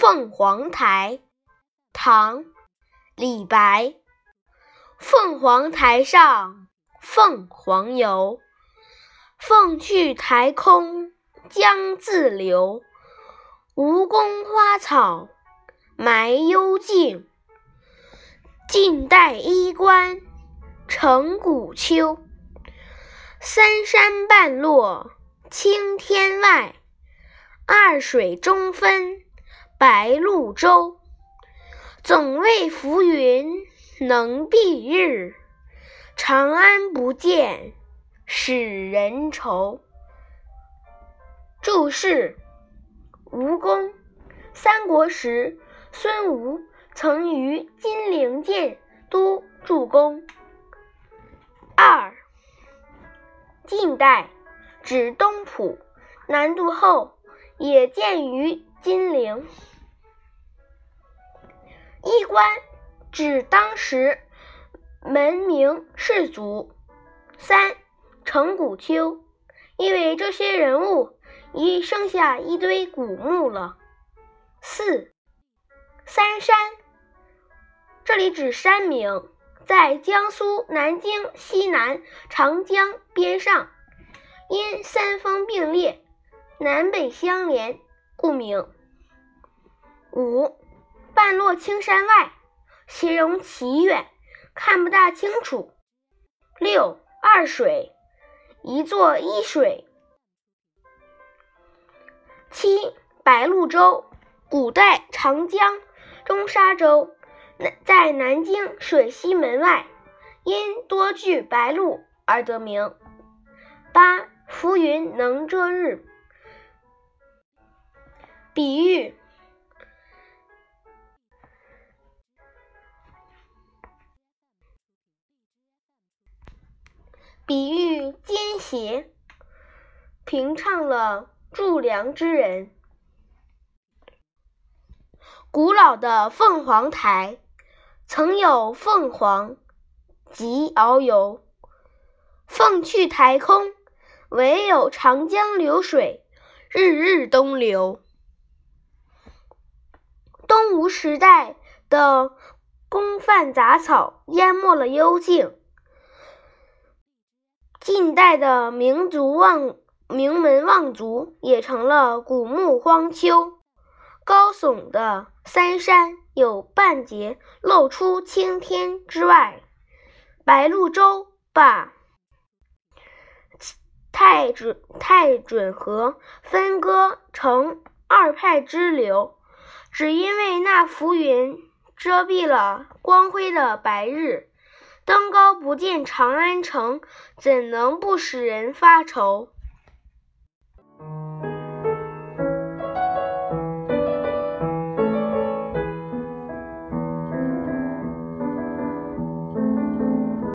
凤凰台，唐·李白。凤凰台上凤凰游，凤去台空江自流。吴宫花草埋幽径，晋代衣冠成古丘。三山半落青天外，二水中分白鹭洲。总为浮云能蔽日，长安不见使人愁。注释：吴宫，三国时孙吴曾于金陵建都筑宫。二晋代指东浦，南渡后也建于金陵。衣冠指当时门名士族。三城古丘，因为这些人物已剩下一堆古墓了。四三山，这里指山名。在江苏南京西南长江边上，因三峰并列，南北相连，故名。五，半落青山外，形容奇远，看不大清楚。六，二水，一座一水。七，白鹭洲，古代长江中沙洲。在南京水西门外，因多聚白鹭而得名。八浮云能遮日，比喻比喻奸邪，平唱了助粮之人。古老的凤凰台。曾有凤凰及遨游，凤去台空，唯有长江流水日日东流。东吴时代的公犯杂草淹没了幽径，晋代的名族望名门望族也成了古墓荒丘，高耸的三山。有半截露出青天之外，白鹭洲把太准太准河分割成二派支流，只因为那浮云遮蔽了光辉的白日，登高不见长安城，怎能不使人发愁？